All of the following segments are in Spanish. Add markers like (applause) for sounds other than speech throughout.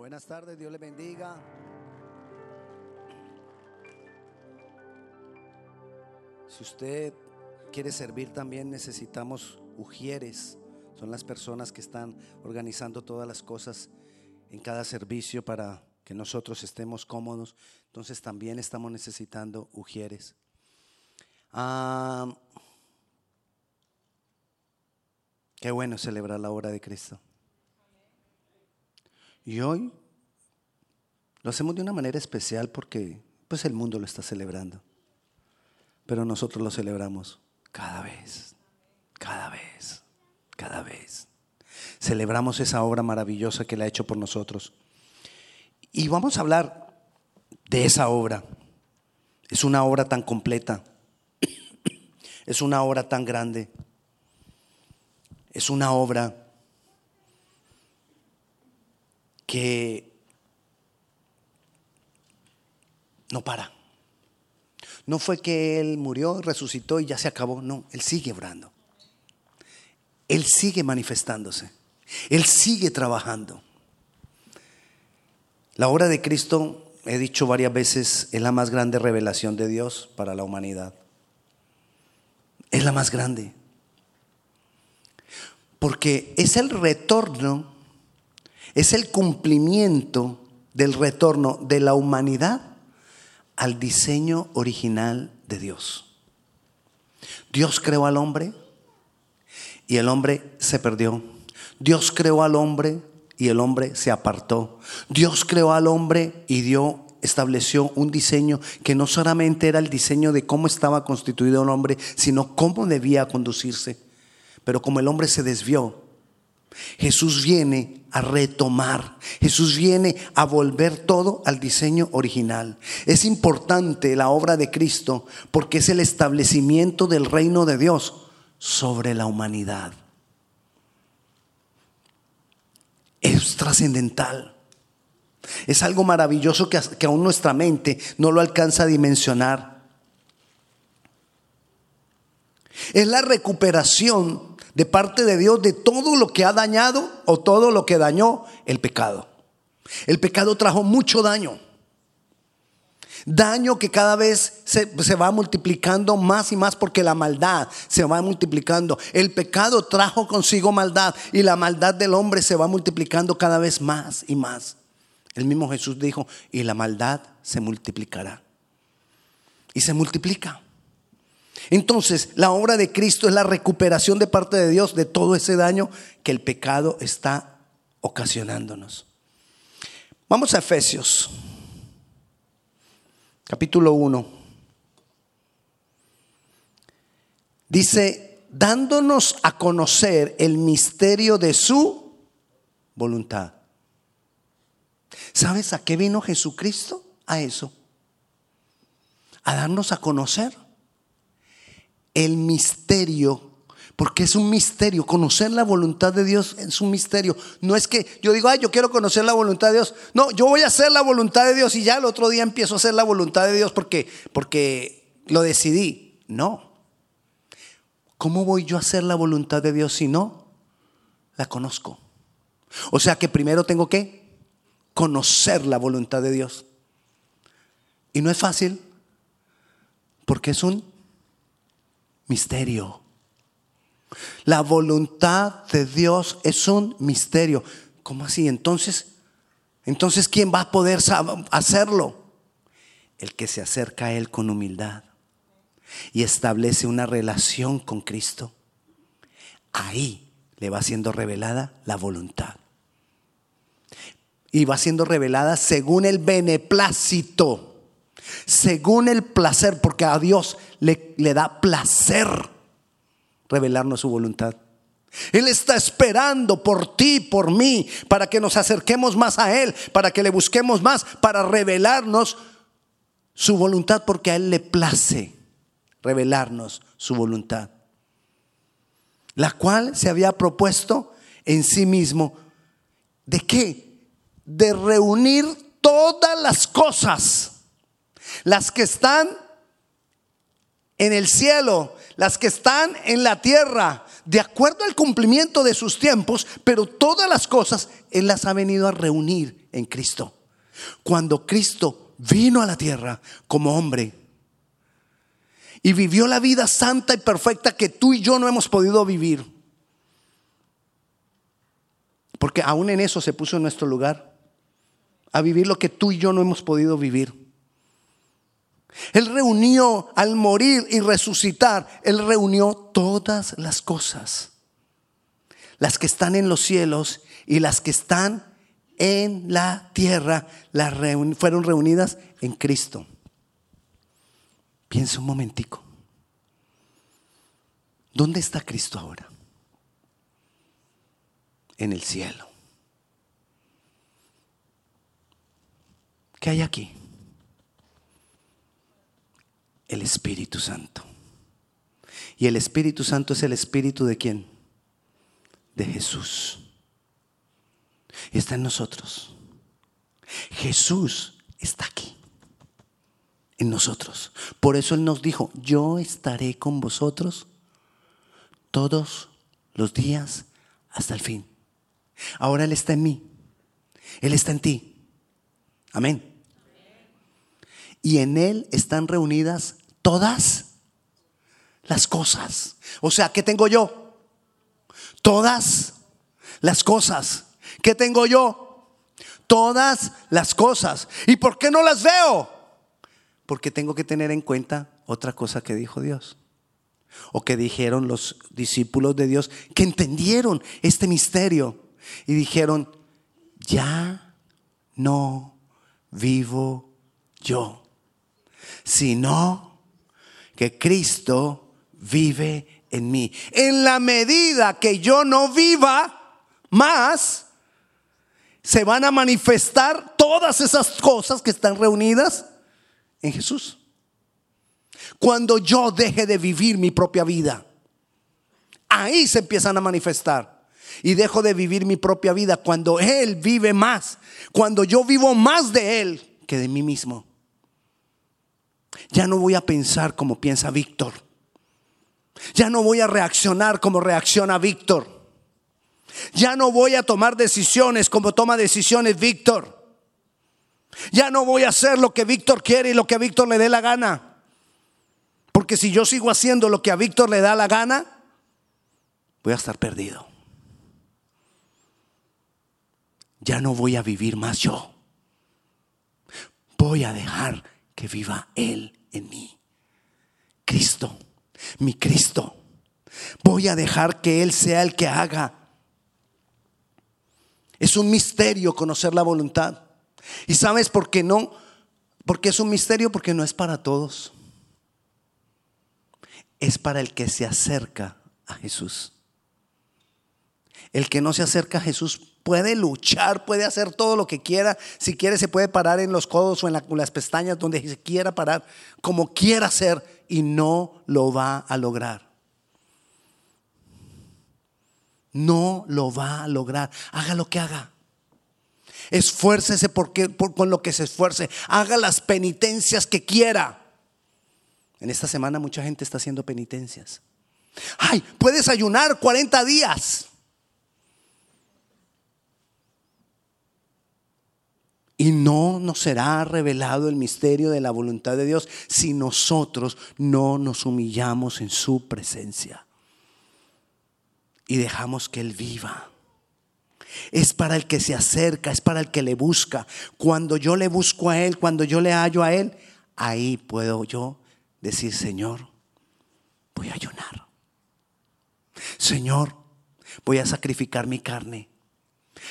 Buenas tardes, Dios le bendiga. Si usted quiere servir también necesitamos ujieres. Son las personas que están organizando todas las cosas en cada servicio para que nosotros estemos cómodos. Entonces también estamos necesitando ujieres. Ah, qué bueno celebrar la obra de Cristo. Y hoy lo hacemos de una manera especial porque pues el mundo lo está celebrando. Pero nosotros lo celebramos cada vez, cada vez, cada vez. Celebramos esa obra maravillosa que Él ha hecho por nosotros. Y vamos a hablar de esa obra. Es una obra tan completa. Es una obra tan grande. Es una obra que no para. No fue que Él murió, resucitó y ya se acabó. No, Él sigue obrando. Él sigue manifestándose. Él sigue trabajando. La obra de Cristo, he dicho varias veces, es la más grande revelación de Dios para la humanidad. Es la más grande. Porque es el retorno, es el cumplimiento del retorno de la humanidad al diseño original de Dios. Dios creó al hombre y el hombre se perdió. Dios creó al hombre y el hombre se apartó. Dios creó al hombre y dio estableció un diseño que no solamente era el diseño de cómo estaba constituido el hombre, sino cómo debía conducirse. Pero como el hombre se desvió, Jesús viene a retomar, Jesús viene a volver todo al diseño original. Es importante la obra de Cristo porque es el establecimiento del reino de Dios sobre la humanidad. Es trascendental. Es algo maravilloso que, aún nuestra mente no lo alcanza a dimensionar. Es la recuperación de parte de Dios de todo lo que ha dañado o todo lo que dañó el pecado. El pecado trajo mucho daño. Daño que cada vez se, va multiplicando más y más porque la maldad se va multiplicando. El pecado trajo consigo maldad y la maldad del hombre se va multiplicando cada vez más y más. El mismo Jesús dijo, y la maldad se multiplicará. Y se multiplica. Entonces, la obra de Cristo es la recuperación de parte de Dios de todo ese daño que el pecado está ocasionándonos. Vamos a Efesios, capítulo 1. Dice, dándonos a conocer el misterio de su voluntad. ¿Sabes a qué vino Jesucristo? A eso. A darnos a conocer el misterio, porque es un misterio. Conocer la voluntad de Dios es un misterio. No es que yo digo, ay, yo quiero conocer la voluntad de Dios. No, yo voy a hacer la voluntad de Dios y ya el otro día empiezo a hacer la voluntad de Dios porque, porque lo decidí. No. ¿Cómo voy yo a hacer la voluntad de Dios si no la conozco? O sea que primero tengo que conocer la voluntad de Dios. Y no es fácil porque es un misterio. La voluntad de Dios es un misterio. ¿Cómo así? Entonces, entonces ¿quién va a poder hacerlo? El que se acerca a Él con humildad y establece una relación con Cristo. Ahí le va siendo revelada la voluntad. Y va siendo revelada según el beneplácito según el placer, porque a Dios le, le, da placer revelarnos su voluntad. Él está esperando por ti, por mí, para que nos acerquemos más a Él, para que le busquemos más, para revelarnos su voluntad, porque a Él le place revelarnos su voluntad, la cual se había propuesto en sí mismo. ¿De qué? De reunir todas las cosas las que están en el cielo, las que están en la tierra, de acuerdo al cumplimiento de sus tiempos, pero todas las cosas Él las ha venido a reunir en Cristo. Cuando Cristo vino a la tierra como hombre y vivió la vida santa y perfecta que tú y yo no hemos podido vivir, porque aún en eso se puso en nuestro lugar, a vivir lo que tú y yo no hemos podido vivir. Él reunió al morir y resucitar, Él reunió todas las cosas, las que están en los cielos y las que están en la tierra, fueron reunidas en Cristo. Piensa un momentico. ¿Dónde está Cristo ahora? En el cielo. ¿Qué hay aquí? El Espíritu Santo. Y el Espíritu Santo es el Espíritu de quién? De Jesús. Está en nosotros. Jesús está aquí, en nosotros. Por eso Él nos dijo, yo estaré con vosotros todos los días hasta el fin. Ahora Él está en mí. Él está en ti. Amén. Y en Él están reunidas todas las cosas. O sea, ¿qué tengo yo? Todas las cosas. ¿Qué tengo yo? Todas las cosas. ¿Y por qué no las veo? Porque tengo que tener en cuenta otra cosa que dijo Dios. O que dijeron los discípulos de Dios que entendieron este misterio y dijeron, ya no vivo yo, sino que Cristo vive en mí. En la medida que yo no viva más, se van a manifestar todas esas cosas que están reunidas en Jesús. Cuando yo deje de vivir mi propia vida, ahí se empiezan a manifestar. Y dejo de vivir mi propia vida cuando Él vive más, cuando yo vivo más de Él que de mí mismo. Ya no voy a pensar como piensa Víctor. Ya no voy a reaccionar como reacciona Víctor. Ya no voy a tomar decisiones como toma decisiones Víctor. Ya no voy a hacer lo que Víctor quiere y lo que a Víctor le dé la gana. Porque si yo sigo haciendo lo que a Víctor le da la gana, voy a estar perdido. Ya no voy a vivir más yo. Voy a dejar que viva Él en mí. Cristo, mi Cristo. Voy a dejar que Él sea el que haga. Es un misterio conocer la voluntad. ¿Y sabes por qué no? Porque es un misterio porque no es para todos. Es para el que se acerca a Jesús. El que no se acerca a Jesús puede luchar, puede hacer todo lo que quiera. Si quiere, se puede parar en los codos o en, las pestañas donde se quiera parar, como quiera hacer, y no lo va a lograr. No lo va a lograr. Haga lo que haga. Esfuércese porque, por, con lo que se esfuerce. Haga las penitencias que quiera. En esta semana mucha gente está haciendo penitencias. Ay, puedes ayunar 40 días. Y no nos será revelado el misterio de la voluntad de Dios si nosotros no nos humillamos en su presencia y dejamos que Él viva. Es para el que se acerca, es para el que le busca. Cuando yo le busco a Él, cuando yo le hallo a Él, ahí puedo yo decir, Señor, voy a ayunar. Señor, voy a sacrificar mi carne.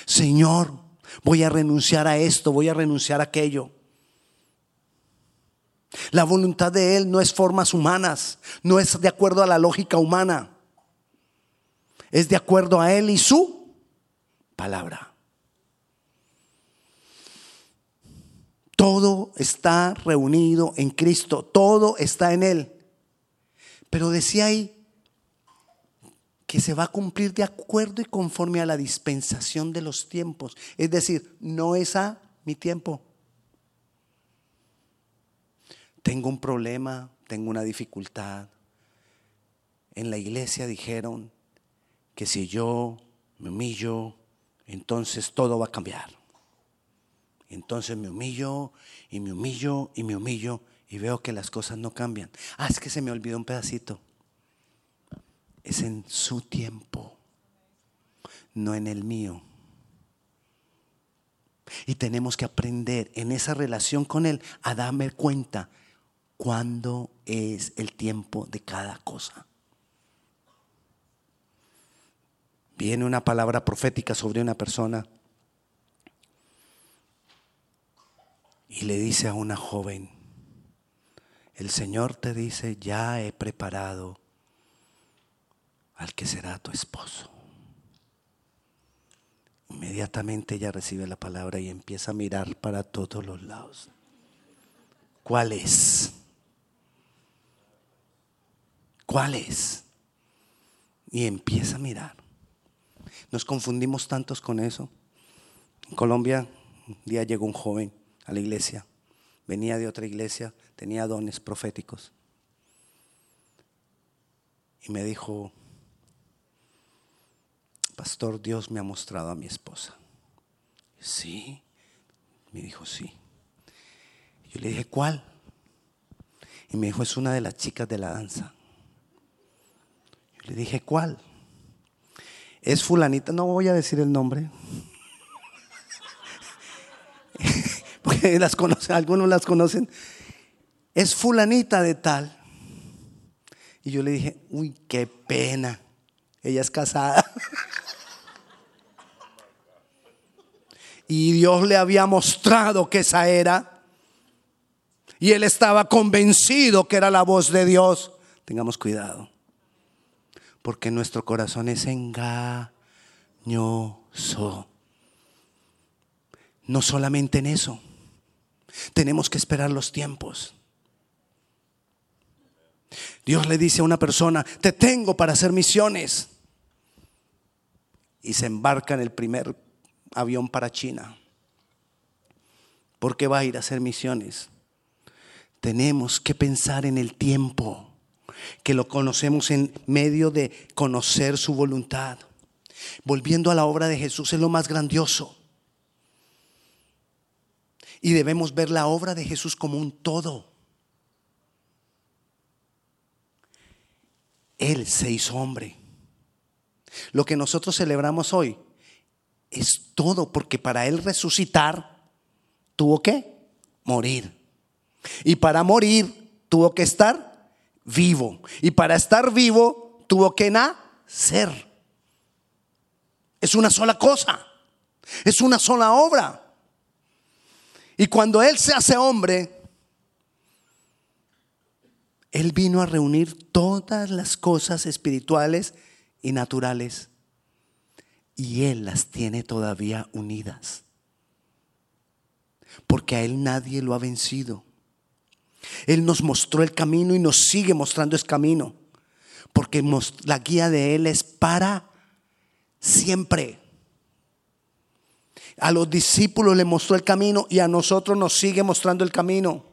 Señor, Voy a renunciar a esto, voy a renunciar a aquello. La voluntad de Él no es formas humanas, no es de acuerdo a la lógica humana. Es de acuerdo a Él y su palabra. Todo está reunido en Cristo, todo está en Él. Pero decía ahí, que se va a cumplir de acuerdo y conforme a la dispensación de los tiempos. Es decir, no es a mi tiempo. Tengo un problema, tengo una dificultad. En la iglesia dijeron que si yo me humillo, entonces todo va a cambiar. Entonces me humillo y me humillo y me humillo y veo que las cosas no cambian. Ah, es que se me olvidó un pedacito. Es en su tiempo, no en el mío. Y tenemos que aprender en esa relación con Él a darme cuenta cuándo es el tiempo de cada cosa. Viene una palabra profética sobre una persona y le dice a una joven, el Señor te dice, ya he preparado al que será tu esposo. Inmediatamente ella recibe la palabra y empieza a mirar para todos los lados. ¿Cuál es? ¿Cuál es? Y empieza a mirar. Nos confundimos tantos con eso. En Colombia, un día llegó un joven a la iglesia. Venía de otra iglesia, tenía dones proféticos. Y me dijo, pastor, Dios me ha mostrado a mi esposa. Sí, me dijo, sí. Yo le dije, ¿cuál? Y me dijo, es una de las chicas de la danza. Yo le dije, ¿cuál? Es fulanita, no voy a decir el nombre. (laughs) Porque las conocen, algunos las conocen. Es fulanita de tal. Y yo le dije, uy, qué pena. Ella es casada. (laughs) y Dios le había mostrado que esa era. Y él estaba convencido que era la voz de Dios. Tengamos cuidado porque nuestro corazón es engañoso. No solamente en eso, tenemos que esperar los tiempos. Dios le dice a una persona, te tengo para hacer misiones. Y se embarca en el primer avión para China. ¿Por qué va a ir a hacer misiones? Tenemos que pensar en el tiempo que lo conocemos en medio de conocer su voluntad. Volviendo a la obra de Jesús es lo más grandioso. Y debemos ver la obra de Jesús como un todo. Él se hizo hombre. Lo que nosotros celebramos hoy es todo porque para Él resucitar tuvo que morir. Y para morir tuvo que estar vivo. Y para estar vivo tuvo que nacer. Es una sola cosa. Es una sola obra. Y cuando Él se hace hombre, Él vino a reunir todas las cosas espirituales y naturales. Y Él las tiene todavía unidas. Porque a Él nadie lo ha vencido. Él nos mostró el camino y nos sigue mostrando ese camino. Porque la guía de Él es para siempre. A los discípulos le mostró el camino y a nosotros nos sigue mostrando el camino.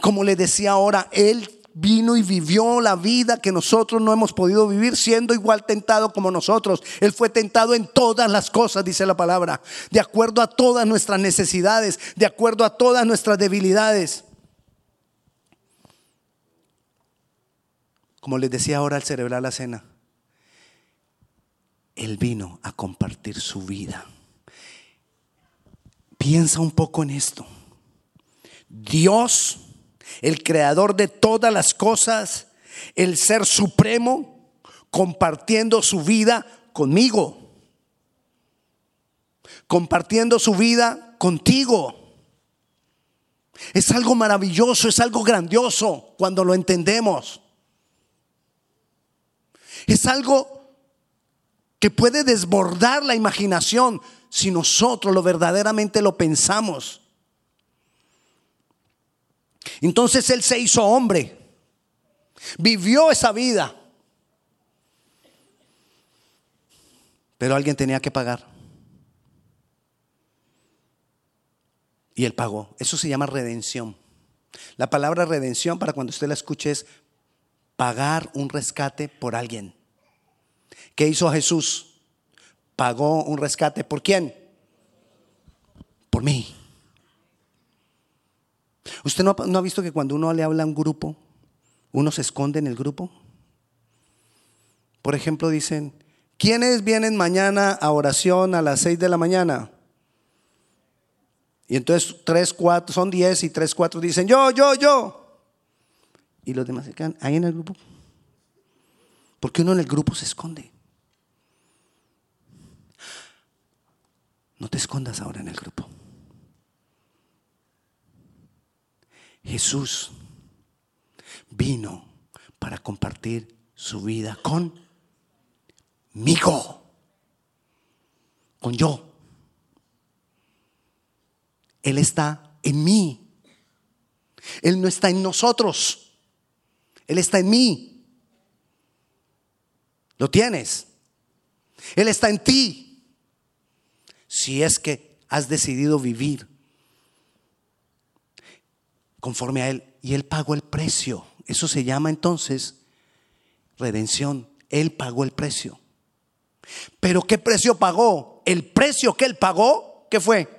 Como le decía ahora, Él vino y vivió la vida que nosotros no hemos podido vivir siendo igual tentado como nosotros. Él fue tentado en todas las cosas, dice la palabra, de acuerdo a todas nuestras necesidades, de acuerdo a todas nuestras debilidades. Como les decía ahora al celebrar la cena, Él vino a compartir su vida. Piensa un poco en esto. Dios el creador de todas las cosas, el ser supremo, compartiendo su vida conmigo, compartiendo su vida contigo. Es algo maravilloso, es algo grandioso cuando lo entendemos. Es algo que puede desbordar la imaginación si nosotros lo verdaderamente lo pensamos. Entonces Él se hizo hombre, vivió esa vida, pero alguien tenía que pagar. Y Él pagó. Eso se llama redención. La palabra redención, para cuando usted la escuche, es pagar un rescate por alguien. ¿Qué hizo Jesús? Pagó un rescate. ¿Por quién? Por mí. ¿Usted no ha, visto que cuando uno le habla a un grupo, uno se esconde en el grupo? Por ejemplo, dicen, ¿quiénes vienen mañana a oración a las 6 de la mañana? Y entonces tres, cuatro, son diez y tres, cuatro dicen, yo, yo, yo. Y los demás se quedan ahí en el grupo. Porque uno en el grupo se esconde. No te escondas ahora en el grupo. Jesús vino para compartir su vida conmigo, con yo. Él está en mí. Él no está en nosotros. Él está en mí. ¿Lo tienes? Él está en ti. Si es que has decidido vivir conforme a Él. Y Él pagó el precio. Eso se llama entonces redención. Él pagó el precio. Pero ¿qué precio pagó? El precio que Él pagó, ¿qué fue?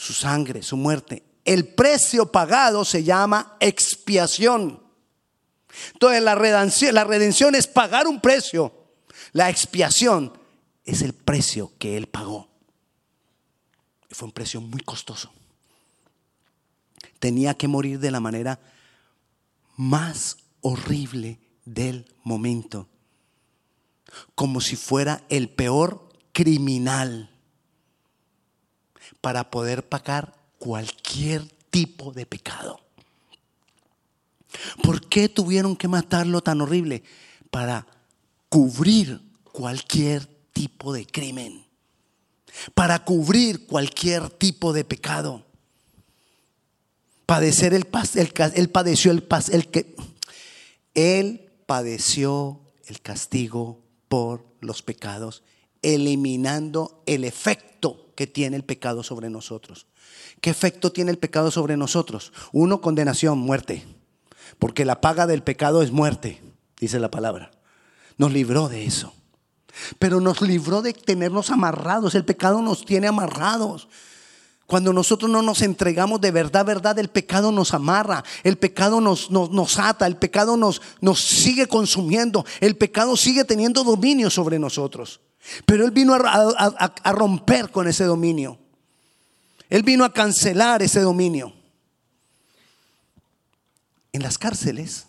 su sangre, su muerte. El precio pagado se llama expiación. Entonces la redención, la redención es pagar un precio. La expiación es el precio que Él pagó. Fue un precio muy costoso. Tenía que morir de la manera más horrible del momento. Como si fuera el peor criminal para poder pagar cualquier tipo de pecado. ¿Por qué tuvieron que matarlo tan horrible? Para cubrir cualquier tipo de crimen, para cubrir cualquier tipo de pecado. Padecer el, el, él padeció el, el que él padeció el castigo por los pecados, eliminando el efecto que tiene el pecado sobre nosotros. ¿Qué efecto tiene el pecado sobre nosotros? Uno, condenación, muerte. Porque la paga del pecado es muerte, dice la palabra. Nos libró de eso. Pero nos libró de tenernos amarrados. El pecado nos tiene amarrados. Cuando nosotros no nos entregamos de verdad, verdad, el pecado nos amarra, el pecado nos, nos, ata, el pecado nos, nos sigue consumiendo, el pecado sigue teniendo dominio sobre nosotros. Pero Él vino a, romper con ese dominio. Él vino a cancelar ese dominio. En las cárceles,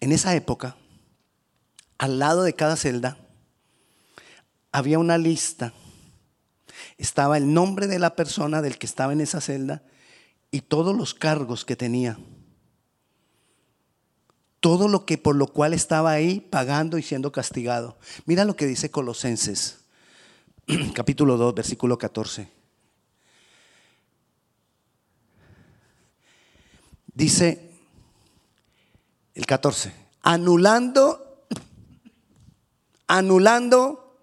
en esa época, al lado de cada celda, había una lista. Estaba el nombre de la persona del que estaba en esa celda y todos los cargos que tenía todo lo que por lo cual estaba ahí pagando y siendo castigado. Mira lo que dice Colosenses, (clears throat) capítulo 2, versículo 14. Dice el 14, anulando, anulando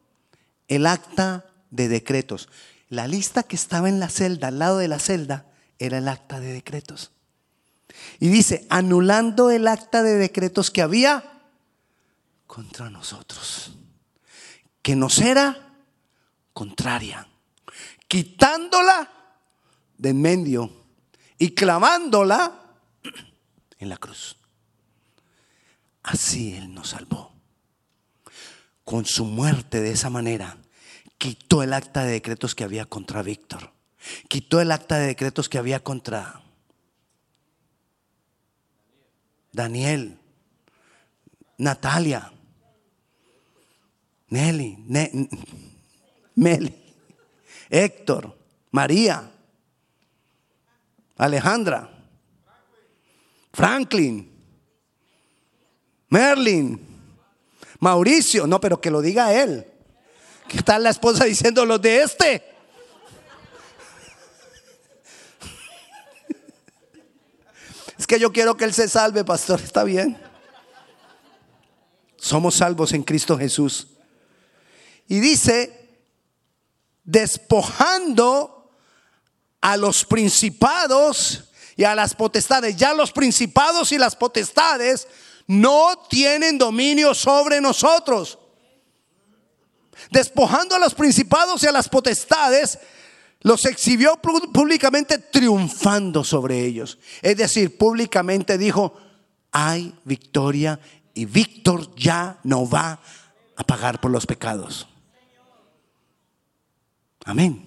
el acta de decretos. La lista que estaba en la celda, al lado de la celda, era el acta de decretos. Y dice, anulando el acta de decretos que había contra nosotros, que nos era contraria, quitándola de en medio y clamándola en la cruz. Así Él nos salvó. Con su muerte de esa manera, quitó el acta de decretos que había contra Víctor. Quitó el acta de decretos que había contra Daniel, Natalia, Nelly, Meli, Héctor, María, Alejandra, Franklin, Merlin, Mauricio, no, pero que lo diga él. ¿Qué tal la esposa diciendo los de este? Es que yo quiero que Él se salve, pastor. ¿Está bien? Somos salvos en Cristo Jesús. Y dice, despojando a los principados y a las potestades. Ya los principados y las potestades no tienen dominio sobre nosotros. Despojando a los principados y a las potestades, los exhibió públicamente triunfando sobre ellos. Es decir, públicamente dijo, hay victoria y Víctor ya no va a pagar por los pecados. Amén.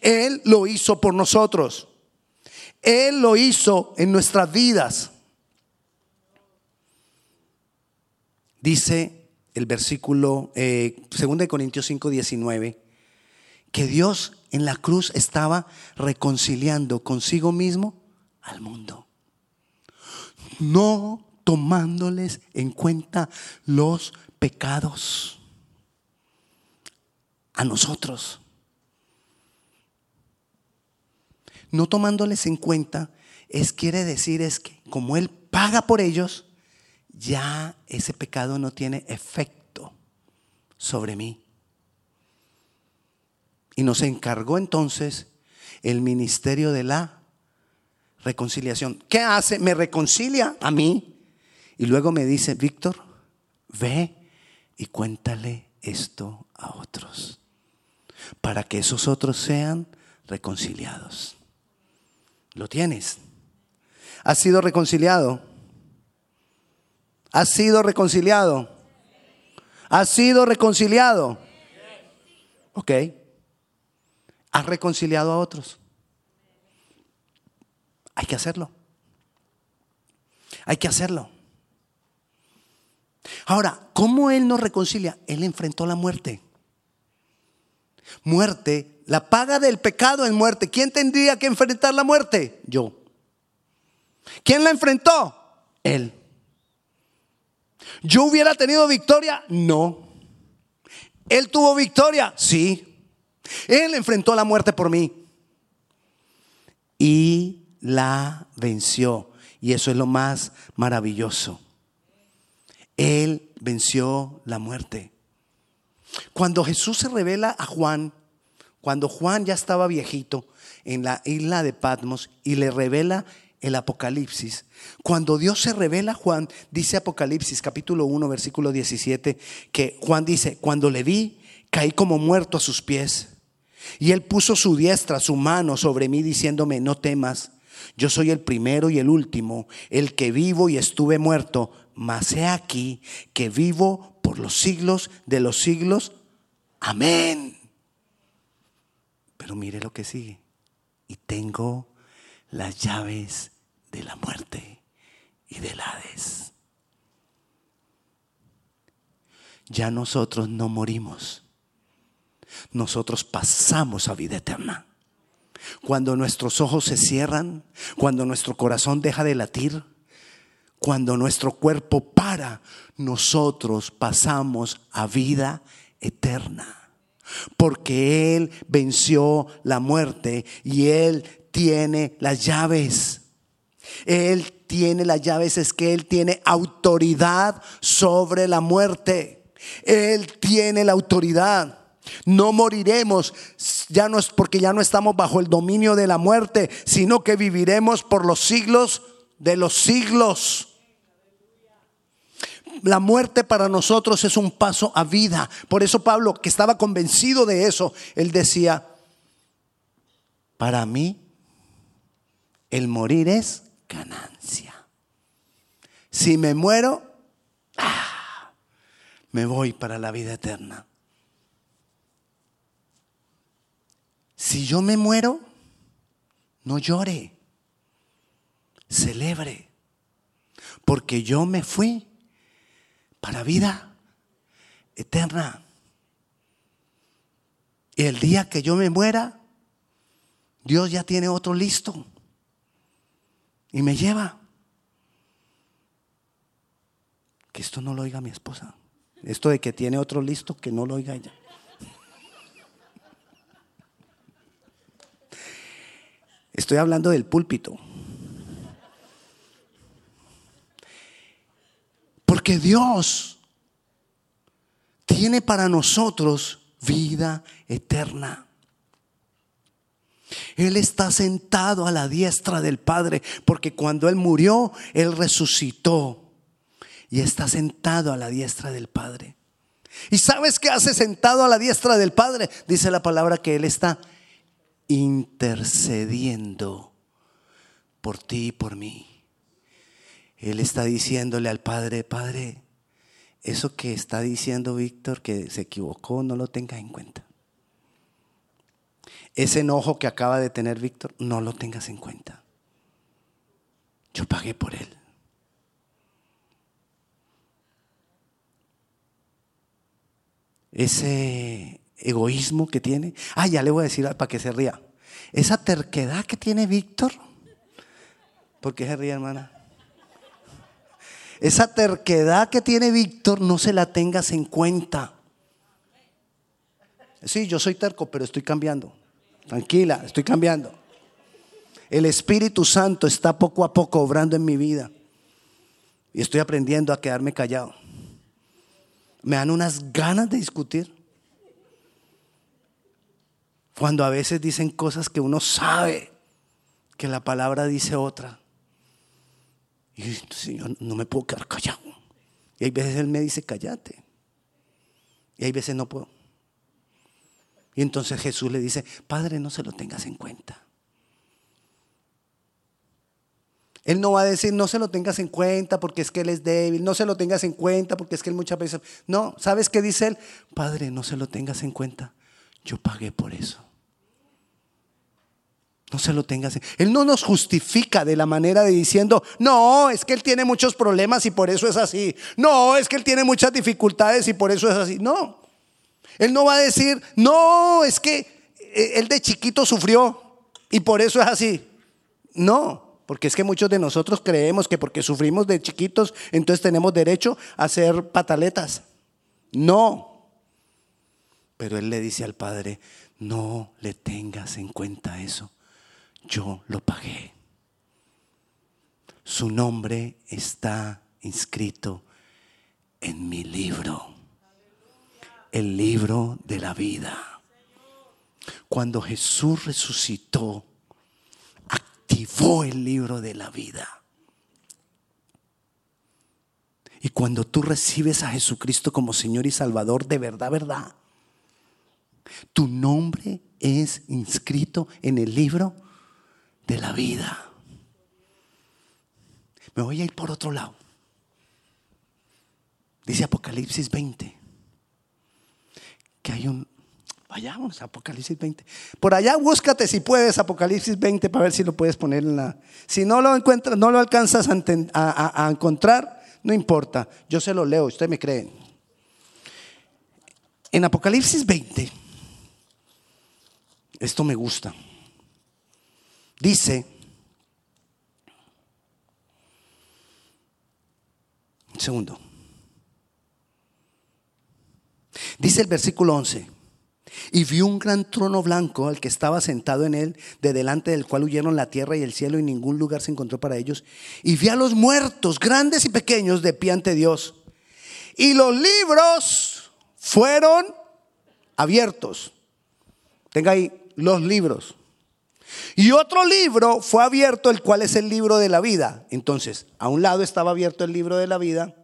Él lo hizo por nosotros. Él lo hizo en nuestras vidas. Dice el versículo eh, 2 Corintios 5, 19, que Dios en la cruz estaba reconciliando consigo mismo al mundo. No tomándoles en cuenta los pecados a nosotros. No tomándoles en cuenta es quiere decir es que como él paga por ellos, ya ese pecado no tiene efecto sobre mí. Y nos encargó entonces el ministerio de la reconciliación. ¿Qué hace? Me reconcilia a mí y luego me dice, Víctor, ve y cuéntale esto a otros, para que esos otros sean reconciliados. ¿Lo tienes? ¿Has sido reconciliado? ¿Has sido reconciliado? ¿Has sido reconciliado? Ok. ¿Has reconciliado a otros? Hay que hacerlo. Hay que hacerlo. Ahora, ¿cómo Él nos reconcilia? Él enfrentó la muerte. Muerte, la paga del pecado es muerte. ¿Quién tendría que enfrentar la muerte? Yo. ¿Quién la enfrentó? Él. ¿Yo hubiera tenido victoria? No. ¿Él tuvo victoria? Sí. Él enfrentó la muerte por mí. Y la venció. Y eso es lo más maravilloso. Él venció la muerte. Cuando Jesús se revela a Juan, cuando Juan ya estaba viejito en la isla de Patmos y le revela el Apocalipsis, cuando Dios se revela a Juan, dice Apocalipsis capítulo 1 versículo 17, que Juan dice, cuando le vi, caí como muerto a sus pies. Y él puso su diestra, su mano sobre mí, diciéndome, no temas, yo soy el primero y el último, el que vivo y estuve muerto, mas he aquí que vivo por los siglos de los siglos. Amén. Pero mire lo que sigue. Y tengo las llaves de la muerte y del Hades. Ya nosotros no morimos. Nosotros pasamos a vida eterna. Cuando nuestros ojos se cierran, cuando nuestro corazón deja de latir, cuando nuestro cuerpo para, nosotros pasamos a vida eterna. Porque Él venció la muerte y Él tiene las llaves. Él tiene las llaves, es que Él tiene autoridad sobre la muerte. Él tiene la autoridad. No moriremos, ya no es porque ya no estamos bajo el dominio de la muerte, sino que viviremos por los siglos de los siglos. La muerte para nosotros es un paso a vida. Por eso Pablo, que estaba convencido de eso, él decía, para mí el morir es ganancia. Si me muero, ah, me voy para la vida eterna. Si yo me muero, no llore celebre, porque yo me fui para vida eterna. Y el día que yo me muera, Dios ya tiene otro listo y me lleva. Que esto no lo oiga mi esposa. Esto de que tiene otro listo, que no lo oiga ella. Estoy hablando del púlpito. Porque Dios tiene para nosotros vida eterna. Él está sentado a la diestra del Padre, porque cuando Él murió, Él resucitó. y está sentado a la diestra del Padre. ¿Y sabes qué hace sentado a la diestra del Padre? Dice la palabra que Él está intercediendo por ti y por mí. Él está diciéndole al Padre, Padre, eso que está diciendo Víctor, que se equivocó, no lo tengas en cuenta. Ese enojo que acaba de tener Víctor, no lo tengas en cuenta. Yo pagué por él. Ese egoísmo que tiene. Ah, ya le voy a decir para que se ría. Esa terquedad que tiene Víctor. ¿Por qué se ríe, hermana? Esa terquedad que tiene Víctor, no se la tengas en cuenta. Sí, yo soy terco, pero estoy cambiando. Tranquila, estoy cambiando. El Espíritu Santo está poco a poco obrando en mi vida. Y estoy aprendiendo a quedarme callado. Me dan unas ganas de discutir. Cuando a veces dicen cosas que uno sabe que la palabra dice otra. Y yo no me puedo quedar callado. Y hay veces Él me dice, cállate. Y hay veces no puedo. Y entonces Jesús le dice, Padre, no se lo tengas en cuenta. Él no va a decir, no se lo tengas en cuenta porque es que Él es débil, no se lo tengas en cuenta porque es que Él muchas veces... No, ¿sabes qué dice Él? Padre, no se lo tengas en cuenta. Yo pagué por eso. No se lo tengas. En... Él no nos justifica de la manera de diciendo, no, es que Él tiene muchos problemas y por eso es así. No, es que Él tiene muchas dificultades y por eso es así. No. Él no va a decir, no, es que eh, él de chiquito sufrió y por eso es así. No, porque es que muchos de nosotros creemos que porque sufrimos de chiquitos, entonces tenemos derecho a ser pataletas. No. Pero él le dice al Padre, no le tengas en cuenta eso. Yo lo pagué. Su nombre está inscrito en mi libro el libro de la vida. Cuando Jesús resucitó, activó el libro de la vida. Y cuando tú recibes a Jesucristo como Señor y Salvador, de verdad, verdad, tu nombre es inscrito en el libro de la vida. Me voy a ir por otro lado. Dice Apocalipsis 20 que hay un... Vayamos, Apocalipsis 20. Por allá búscate si puedes Apocalipsis 20 para ver si lo puedes poner en la... Si no lo encuentras, no lo alcanzas a, encontrar, no importa. Yo se lo leo, usted me cree. En Apocalipsis 20, esto me gusta. Dice, un segundo. Dice el versículo 11. Y vio un gran trono blanco al que estaba sentado en él, de delante del cual huyeron la tierra y el cielo y ningún lugar se encontró para ellos. Y vi a los muertos, grandes y pequeños, de pie ante Dios. Y los libros fueron abiertos. Tenga ahí los libros. Y otro libro fue abierto, el cual es el libro de la vida. Entonces, a un lado estaba abierto el libro de la vida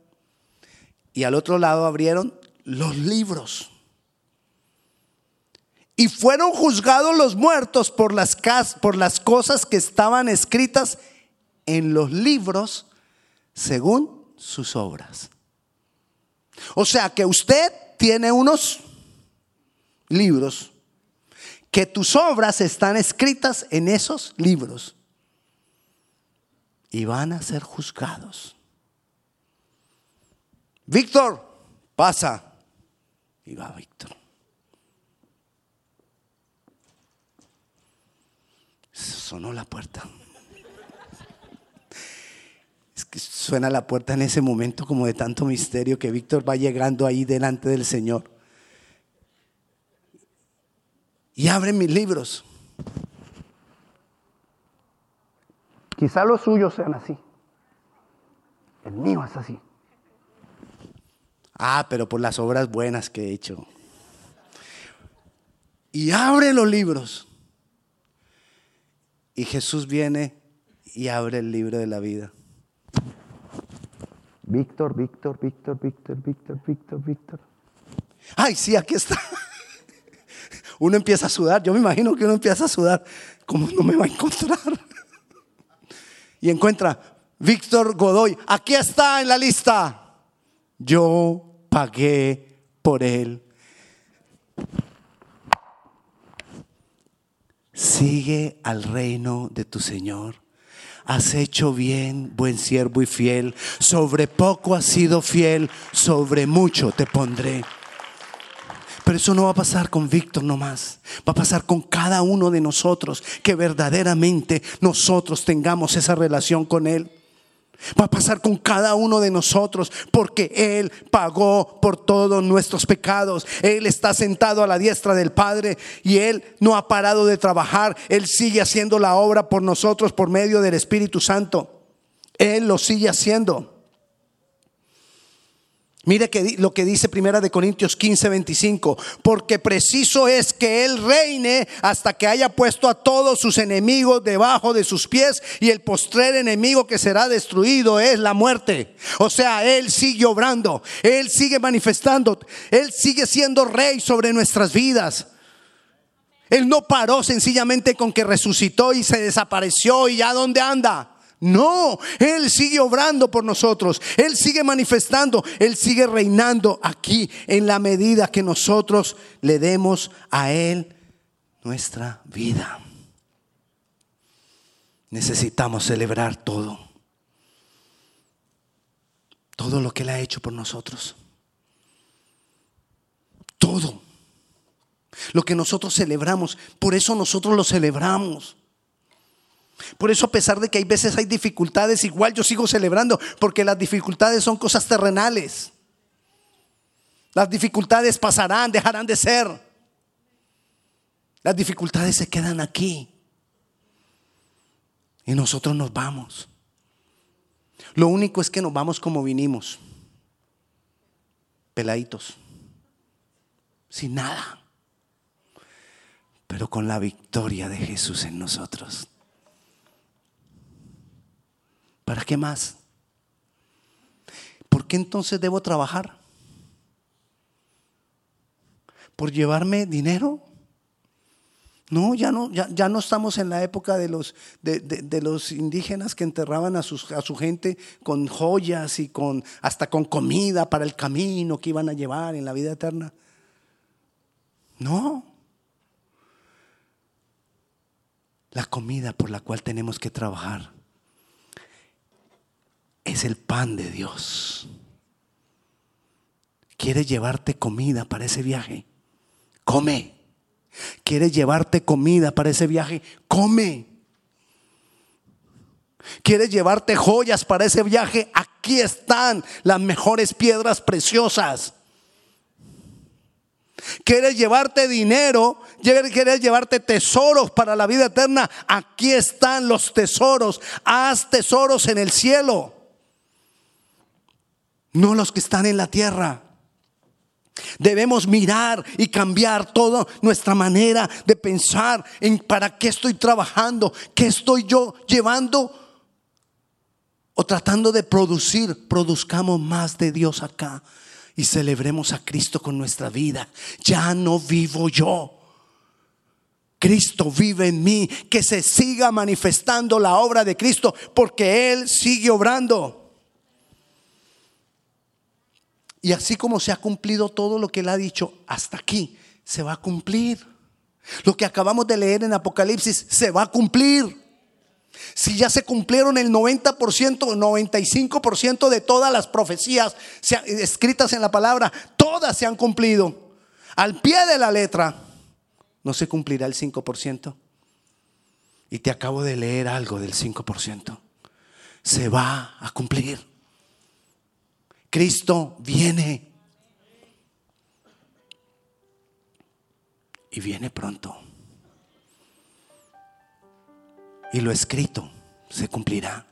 y al otro lado abrieron los libros. Y fueron juzgados los muertos por las, por las cosas que estaban escritas en los libros según sus obras. O sea que usted tiene unos libros, que tus obras están escritas en esos libros y van a ser juzgados. Víctor, pasa. Y va Víctor. Sonó la puerta. Es que suena la puerta en ese momento como de tanto misterio que Víctor va llegando ahí delante del Señor. Y abre mis libros. Quizá los suyos sean así. El mío es así. Ah, pero por las obras buenas que he hecho. Y abre los libros. Y Jesús viene y abre el libro de la vida. Víctor, Víctor, Víctor, Víctor, Víctor, Víctor, Víctor. Ay, sí, aquí está. (laughs) Uno empieza a sudar. Yo me imagino que uno empieza a sudar. ¿Cómo no me va a encontrar? (laughs) Y encuentra Víctor Godoy. Aquí está en la lista. Yo pagué por él. Sigue al reino de tu Señor. Has hecho bien, buen siervo y fiel. Sobre poco has sido fiel, sobre mucho te pondré. Pero eso no va a pasar con Víctor nomás. Va a pasar con cada uno de nosotros que verdaderamente nosotros tengamos esa relación con Él. Va a pasar con cada uno de nosotros porque Él pagó por todos nuestros pecados. Él está sentado a la diestra del Padre y Él no ha parado de trabajar. Él sigue haciendo la obra por nosotros por medio del Espíritu Santo. Él lo sigue haciendo. Mire que, lo que dice Primera de Corintios 15, 25. Porque preciso es que Él reine hasta que haya puesto a todos sus enemigos debajo de sus pies y el postrer enemigo que será destruido es la muerte. O sea, Él sigue obrando, Él sigue manifestando, Él sigue siendo rey sobre nuestras vidas. Él no paró sencillamente con que resucitó y se desapareció y ya dónde anda. No, Él sigue obrando por nosotros, Él sigue manifestando, Él sigue reinando aquí en la medida que nosotros le demos a Él nuestra vida. Necesitamos celebrar todo, todo lo que Él ha hecho por nosotros, todo. Lo que nosotros celebramos, por eso nosotros lo celebramos. Por eso a pesar de que hay veces hay dificultades, igual yo sigo celebrando, porque las dificultades son cosas terrenales. Las dificultades pasarán, dejarán de ser. Las dificultades se quedan aquí. Y nosotros nos vamos. Lo único es que nos vamos como vinimos. Peladitos. Sin nada. Pero con la victoria de Jesús en nosotros. ¿Para qué más? ¿Por qué entonces debo trabajar? ¿Por llevarme dinero? No, ya no, ya, no estamos en la época de los, de, los indígenas que enterraban a, sus, a su gente con joyas y con hasta con comida para el camino que iban a llevar en la vida eterna. No. La comida por la cual tenemos que trabajar es el pan de Dios. ¿Quieres llevarte comida para ese viaje? Come. ¿Quieres llevarte comida para ese viaje? Come. ¿Quieres llevarte joyas para ese viaje? Aquí están las mejores piedras preciosas. ¿Quieres llevarte dinero? ¿Quieres llevarte tesoros para la vida eterna? Aquí están los tesoros. Haz tesoros en el cielo no los que están en la tierra. Debemos mirar y cambiar toda nuestra manera de pensar en para qué estoy trabajando, qué estoy yo llevando o tratando de producir. Produzcamos más de Dios acá y celebremos a Cristo con nuestra vida. Ya no vivo yo. Cristo vive en mí, que se siga manifestando la obra de Cristo porque Él sigue obrando. Y así como se ha cumplido todo lo que él ha dicho hasta aquí, se va a cumplir. Lo que acabamos de leer en Apocalipsis se va a cumplir. Si ya se cumplieron el 90%, 95% de todas las profecías escritas en la palabra, todas se han cumplido. Al pie de la letra, no se cumplirá el 5%. Y te acabo de leer algo del 5%. Se va a cumplir. Cristo viene. Y viene pronto. Y lo escrito se cumplirá.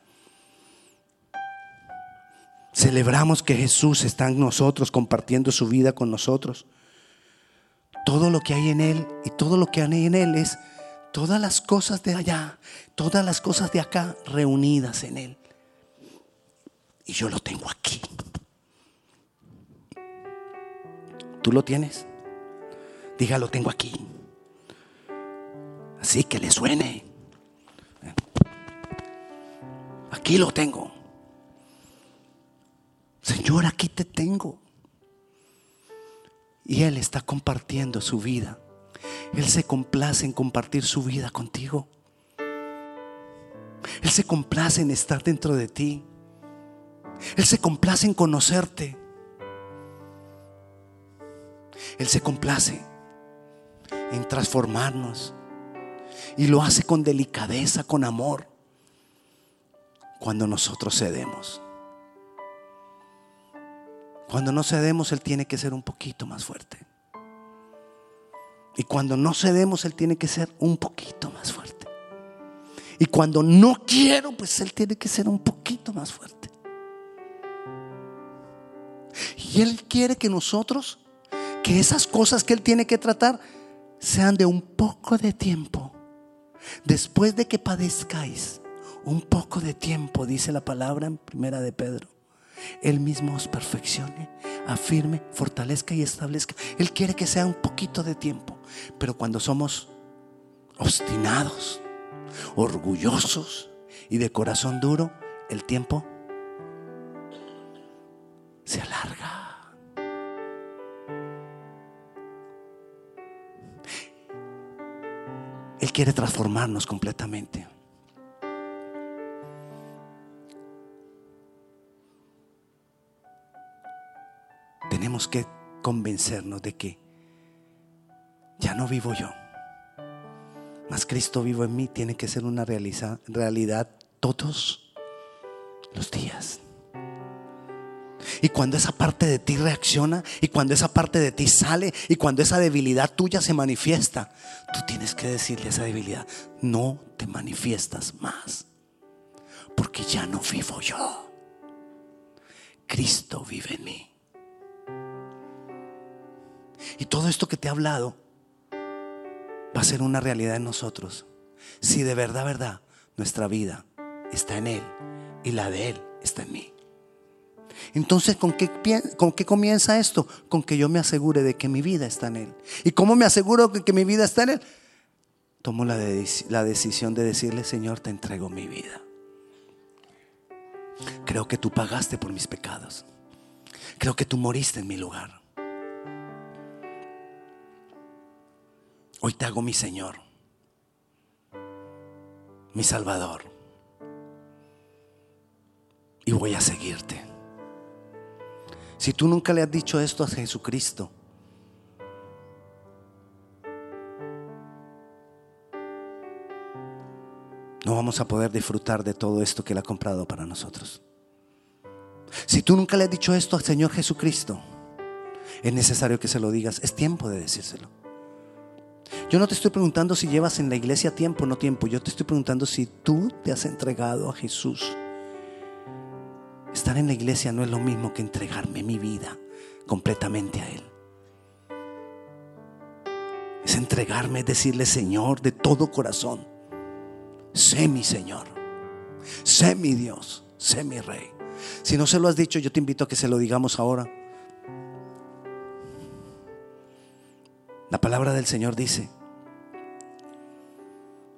Celebramos que Jesús está en nosotros, compartiendo su vida con nosotros. Todo lo que hay en Él y todo lo que hay en Él es todas las cosas de allá, todas las cosas de acá reunidas en Él. y yo lo tengo aquí. ¿Tú lo tienes? Diga, lo tengo aquí. Así que le suene. Aquí lo tengo. Señor, aquí te tengo. Y Él está compartiendo su vida. Él se complace en compartir su vida contigo. Él se complace en estar dentro de ti. Él se complace en conocerte. Él se complace en transformarnos. Y lo hace con delicadeza, con amor, cuando nosotros cedemos. Cuando no cedemos, Él tiene que ser un poquito más fuerte. Y cuando no cedemos, Él tiene que ser un poquito más fuerte. Y cuando no quiero, pues Él tiene que ser un poquito más fuerte. Y Él quiere que nosotros, que esas cosas que Él tiene que tratar, sean de un poco de tiempo. Después de que padezcáis un poco de tiempo, dice la palabra en primera de Pedro él mismo os perfeccione, afirme, fortalezca y establezca. Él quiere que sea un poquito de tiempo. Pero cuando somos obstinados, orgullosos y de corazón duro, el tiempo se alarga. Quiere transformarnos completamente. tenemos que convencernos de que ya no vivo yo. Más Cristo vivo en mí tiene que ser una realidad todos los días. Y cuando esa parte de ti reacciona y cuando esa parte de ti sale y cuando esa debilidad tuya se manifiesta, tú tienes que decirle a esa debilidad, no te manifiestas más, porque ya no vivo yo. Cristo vive en mí. Y todo esto que te he hablado va a ser una realidad en nosotros. Si de verdad, verdad, nuestra vida está en Él y la de Él está en mí. Entonces, ¿con qué, ¿con qué comienza esto? Con que yo me asegure de que mi vida está en Él. ¿Y cómo me aseguro de que mi vida está en Él? Tomo la decisión de decirle, Señor, te entrego mi vida. Creo que tú pagaste por mis pecados. Creo que tú moriste en mi lugar. Hoy te hago mi Señor, mi Salvador. Y voy a seguirte. Si tú nunca le has dicho esto a Jesucristo, no vamos a poder disfrutar de todo esto que Él ha comprado para nosotros. Si tú nunca le has dicho esto al Señor Jesucristo, es necesario que se lo digas. Es tiempo de decírselo. Yo no te estoy preguntando si llevas en la iglesia tiempo o no tiempo. Yo te estoy preguntando si tú te has entregado a Jesús. Estar en la iglesia no es lo mismo que entregarme mi vida completamente a Él. Es entregarme, es decirle, Señor, de todo corazón, sé mi Señor, sé mi Dios, sé mi Rey. Si no se lo has dicho, yo te invito a que se lo digamos ahora. La palabra del Señor dice,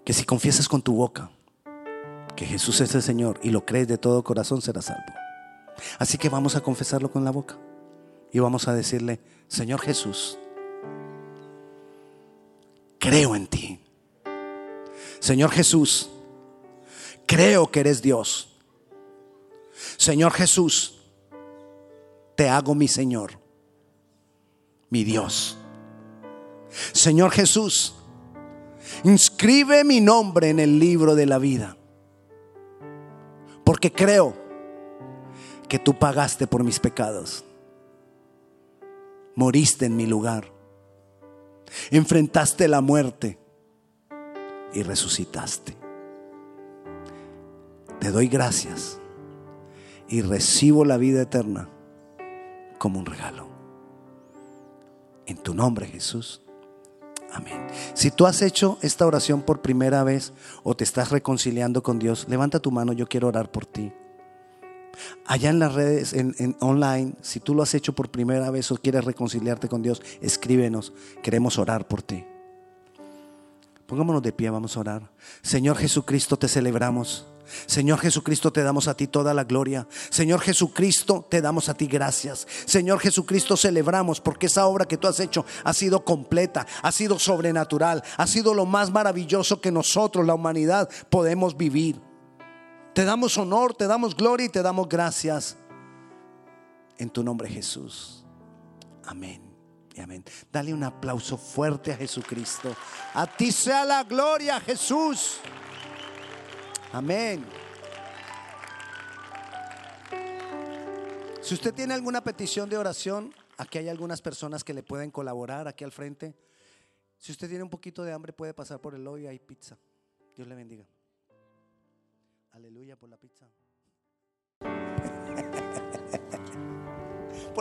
que si confiesas con tu boca que Jesús es el Señor y lo crees de todo corazón, serás salvo. Así que vamos a confesarlo con la boca y vamos a decirle, Señor Jesús, creo en ti. Señor Jesús, creo que eres Dios. Señor Jesús, te hago mi Señor, mi Dios. Señor Jesús, inscribe mi nombre en el libro de la vida. Porque creo que tú pagaste por mis pecados. Moriste en mi lugar. Enfrentaste la muerte y resucitaste. Te doy gracias y recibo la vida eterna como un regalo. En tu nombre, Jesús. Amén. Si tú has hecho esta oración por primera vez o te estás reconciliando con Dios, levanta tu mano, yo quiero orar por ti. Allá en las redes, en, online, si tú lo has hecho por primera vez o quieres reconciliarte con Dios, escríbenos. Queremos orar por ti. Pongámonos de pie, vamos a orar. Señor Jesucristo, te celebramos. Señor Jesucristo, te damos a ti toda la gloria. Señor Jesucristo, te damos a ti gracias. Señor Jesucristo, celebramos porque esa obra que tú has hecho ha sido completa, ha sido sobrenatural, ha sido lo más maravilloso que nosotros, la humanidad, podemos vivir. Te damos honor, te damos gloria y te damos gracias. En tu nombre Jesús. Amén. Y amén. Dale un aplauso fuerte a Jesucristo. A ti sea la gloria, Jesús. Amén. Si usted tiene alguna petición de oración, aquí hay algunas personas que le pueden colaborar aquí al frente. Si usted tiene un poquito de hambre, puede pasar por el lobby, hay pizza. Dios le bendiga. Aleluya por la pizza.